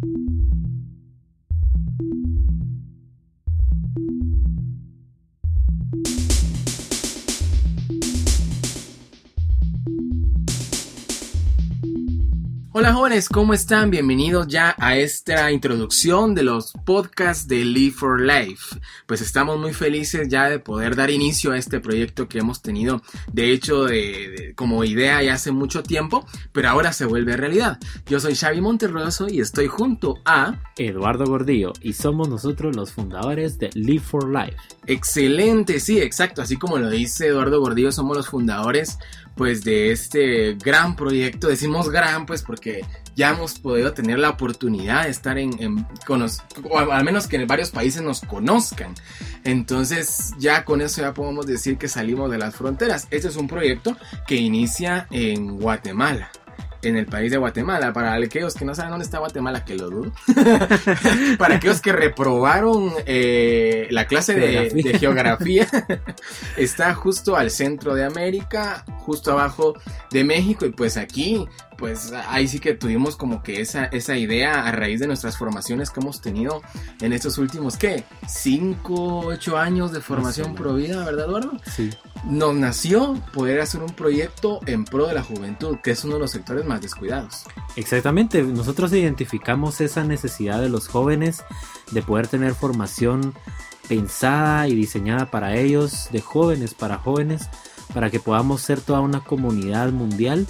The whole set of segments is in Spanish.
Thank you. Hola jóvenes, ¿cómo están? Bienvenidos ya a esta introducción de los podcasts de Live for Life. Pues estamos muy felices ya de poder dar inicio a este proyecto que hemos tenido, de hecho, de, como idea ya hace mucho tiempo, pero ahora se vuelve realidad. Yo soy Xavi Monterroso y estoy junto a Eduardo Gordillo y somos nosotros los fundadores de Live for Life. Excelente, sí, exacto. Así como lo dice Eduardo Gordillo, somos los fundadores pues de este gran proyecto. Decimos gran pues porque ya hemos podido tener la oportunidad de estar en, en o al menos que en varios países nos conozcan. Entonces ya con eso ya podemos decir que salimos de las fronteras. Este es un proyecto que inicia en Guatemala en el país de Guatemala. Para aquellos que no saben dónde está Guatemala, que lo dudo. para aquellos que reprobaron eh, la clase de, geografía, está justo al centro de América, justo abajo de México. Y pues aquí pues ahí sí que tuvimos como que esa, esa idea a raíz de nuestras formaciones que hemos tenido en estos últimos, ¿qué? 5, 8 años de formación vida, ¿verdad, Eduardo? Sí. Nos nació poder hacer un proyecto en pro de la juventud, que es uno de los sectores más descuidados. Exactamente, nosotros identificamos esa necesidad de los jóvenes de poder tener formación pensada y diseñada para ellos, de jóvenes para jóvenes, para que podamos ser toda una comunidad mundial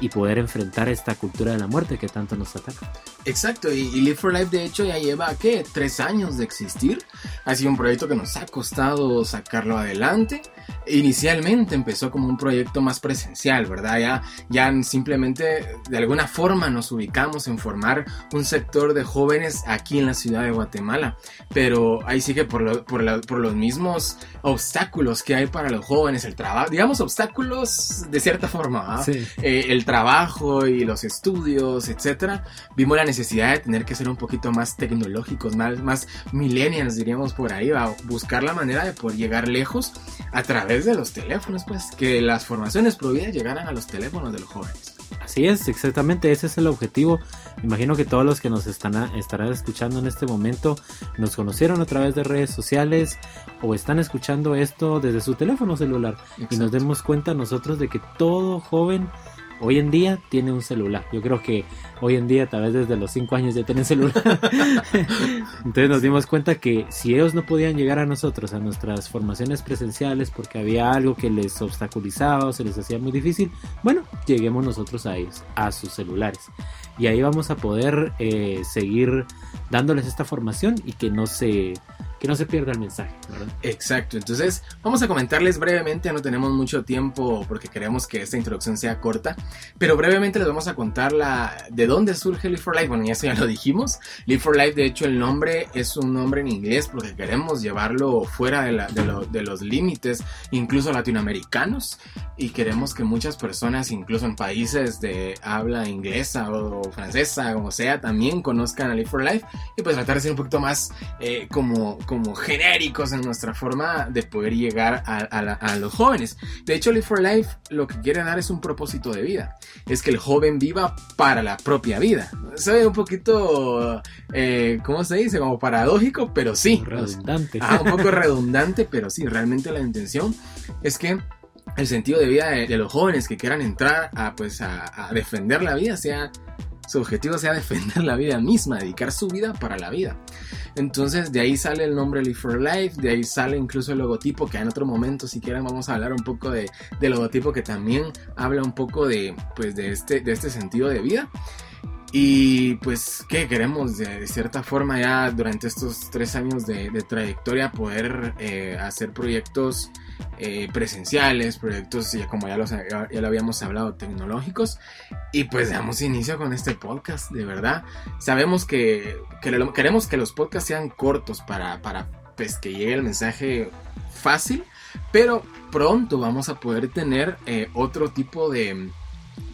y poder enfrentar esta cultura de la muerte que tanto nos ataca. Exacto, y, Live for Life de hecho ya lleva, ¿qué? Tres años de existir. Ha sido un proyecto que nos ha costado sacarlo adelante. Inicialmente empezó como un proyecto más presencial, ¿verdad? Ya, ya simplemente de alguna forma nos ubicamos en formar un sector de jóvenes aquí en la ciudad de Guatemala. Pero ahí sí que por, por, los mismos obstáculos que hay para los jóvenes, el trabajo, digamos obstáculos de cierta forma, sí. Eh, el trabajo y los estudios, etcétera, vimos la necesidad de tener que ser un poquito más tecnológicos, más, más millennials, diríamos por ahí, va a buscar la manera de poder llegar lejos a través de los teléfonos, pues, que las formaciones prohibidas llegaran a los teléfonos de los jóvenes. Así es, exactamente, ese es el objetivo. imagino que todos los que nos están estarán escuchando en este momento nos conocieron a través de redes sociales o están escuchando esto desde su teléfono celular y nos demos cuenta nosotros de que todo joven hoy en día tiene un celular. Yo creo que hoy en día, tal vez desde los 5 años ya tienen celular. Entonces nos dimos cuenta que si ellos no podían llegar a nosotros, a nuestras formaciones presenciales, porque había algo que les obstaculizaba o se les hacía muy difícil, bueno, lleguemos nosotros a ellos, a sus celulares. Y ahí vamos a poder eh, seguir dándoles esta formación y que no se que no se pierda el mensaje, ¿verdad? Exacto, entonces vamos a comentarles brevemente, no tenemos mucho tiempo porque queremos que esta introducción sea corta, pero brevemente les vamos a contar la, de dónde surge Live for Life, bueno, ya eso ya lo dijimos, Live for Life de hecho el nombre es un nombre en inglés porque queremos llevarlo fuera de, la, de, los límites, incluso latinoamericanos, y queremos que muchas personas, incluso en países de habla inglesa o, francesa, como sea, también conozcan a Live for Life y pues tratar de ser un poquito más eh, como como genéricos en nuestra forma de poder llegar a, los jóvenes. De hecho, Live for Life lo que quiere dar es un propósito de vida. Es que el joven viva para la propia vida. Se ve un poquito, eh, ¿cómo se dice? Como paradójico, pero sí. Redundante. Ah, un poco redundante, pero sí, realmente la intención es que el sentido de vida de, los jóvenes que quieran entrar a, pues, a defender la vida sea su objetivo sea defender la vida misma, dedicar su vida para la vida. Entonces de ahí sale el nombre Live for Life, de ahí sale incluso el logotipo, que en otro momento si quieren vamos a hablar un poco de, logotipo que también habla un poco de, pues, de, este, de este sentido de vida. Y pues, ¿qué queremos? De, cierta forma ya durante estos tres años de, trayectoria poder eh, hacer proyectos eh, presenciales, proyectos, ya como ya, los, ya, lo habíamos hablado, tecnológicos. Y pues damos inicio con este podcast, de verdad. Sabemos que, queremos que los podcasts sean cortos para, para pues, que llegue el mensaje fácil, pero pronto vamos a poder tener eh, otro tipo de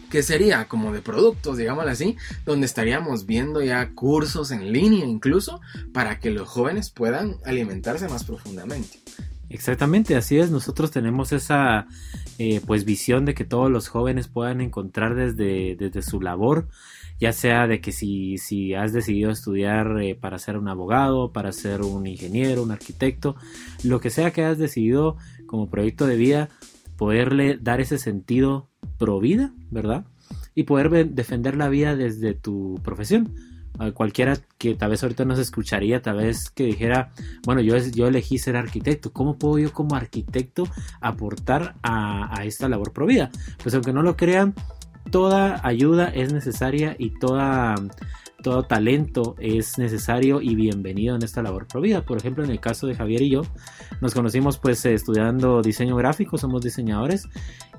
que sería como de productos, digámoslo así, donde estaríamos viendo ya cursos en línea incluso para que los jóvenes puedan alimentarse más profundamente. Exactamente, así es. Nosotros tenemos esa eh, pues visión de que todos los jóvenes puedan encontrar desde, desde su labor, ya sea de que si, si has decidido estudiar eh, para ser un abogado, para ser un ingeniero, un arquitecto, lo que sea que hayas decidido como proyecto de vida, poderle dar ese sentido pro vida, ¿verdad? Y poder defender la vida desde tu profesión cualquiera que tal vez ahorita nos escucharía, tal vez que dijera, bueno, yo, yo elegí ser arquitecto, ¿cómo puedo yo como arquitecto aportar a, esta labor provida? Pues aunque no lo crean, toda ayuda es necesaria y toda todo talento es necesario y bienvenido en esta labor provida. Por ejemplo, en el caso de Javier y yo, nos conocimos pues estudiando diseño gráfico, somos diseñadores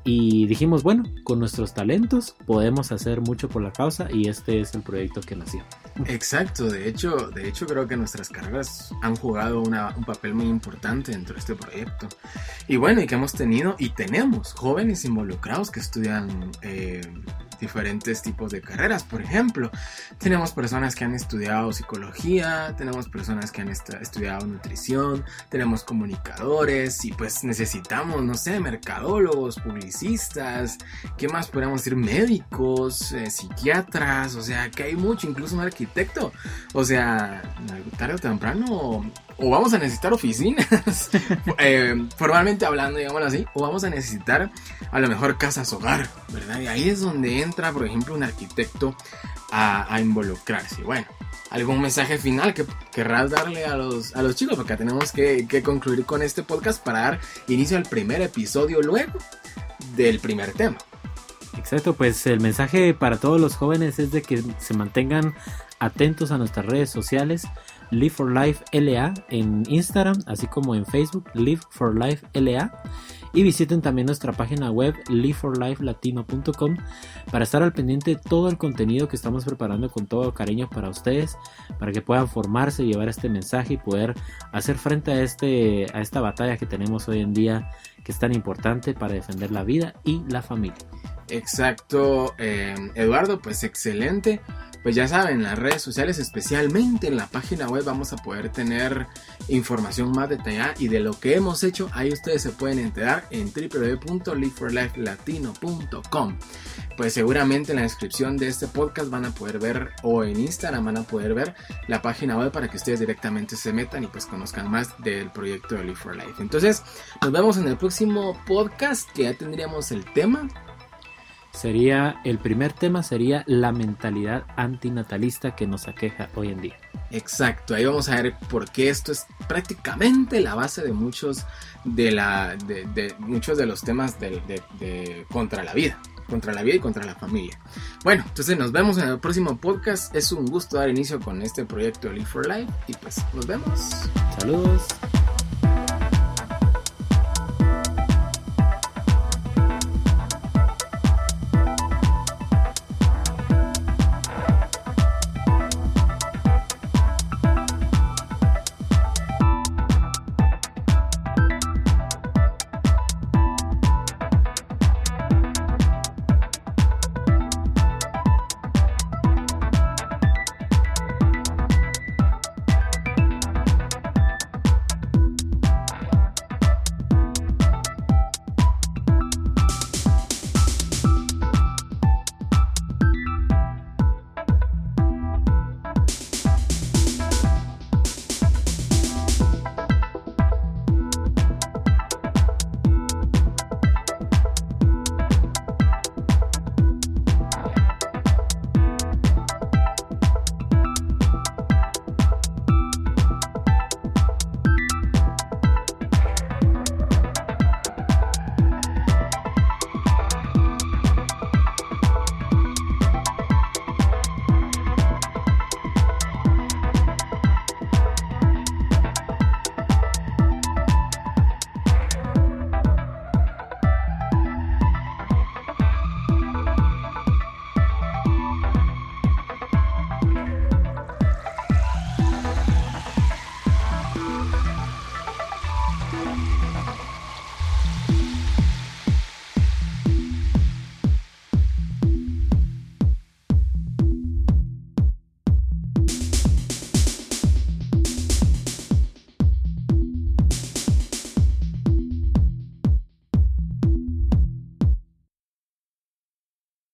y dijimos, bueno, con nuestros talentos podemos hacer mucho por la causa y este es el proyecto que nació. Exacto, de hecho, de hecho creo que nuestras carreras han jugado un papel muy importante dentro de este proyecto. Y bueno, y que hemos tenido y tenemos jóvenes involucrados que estudian eh, diferentes tipos de carreras. Por ejemplo, tenemos personas que han estudiado psicología, tenemos personas que han estudiado nutrición, tenemos comunicadores y pues necesitamos, no sé, mercadólogos, publicistas, ¿qué más podríamos decir? Médicos, eh, psiquiatras, o sea, que hay mucho, incluso un arquitecto. O sea, tarde o temprano o vamos a necesitar oficinas, eh, formalmente hablando, digámoslo así, o vamos a necesitar a lo mejor casas hogar, ¿verdad? Y ahí es donde entra, por ejemplo, un arquitecto a, involucrarse. Bueno, ¿algún mensaje final que querrás darle a los, a los chicos? Porque tenemos que, que concluir con este podcast para dar inicio al primer episodio luego del primer tema. Exacto, pues el mensaje para todos los jóvenes es de que se mantengan atentos a nuestras redes sociales Live for Life LA en Instagram, así como en Facebook, Live for Life LA. Y visiten también nuestra página web liveforlifelatino.com para estar al pendiente de todo el contenido que estamos preparando con todo cariño para ustedes, para que puedan formarse, llevar este mensaje y poder hacer frente a, este, a esta batalla que tenemos hoy en día, que es tan importante para defender la vida y la familia. Exacto, eh, Eduardo, pues excelente pues ya saben, las redes sociales, especialmente en la página web, vamos a poder tener información más detallada y de lo que hemos hecho, ahí ustedes se pueden enterar en www.liveforlifelatino.com. Pues seguramente en la descripción de este podcast van a poder ver, o en Instagram van a poder ver la página web para que ustedes directamente se metan y pues conozcan más del proyecto de Live for Life. Entonces, nos vemos en el próximo podcast que ya tendríamos el tema sería el primer tema sería la mentalidad antinatalista que nos aqueja hoy en día. Exacto, ahí vamos a ver por qué esto es prácticamente la base de muchos de la de, muchos de los temas de, contra la vida, contra la vida y contra la familia. Bueno, entonces nos vemos en el próximo podcast. Es un gusto dar inicio con este proyecto Live for Life y pues nos vemos. Saludos.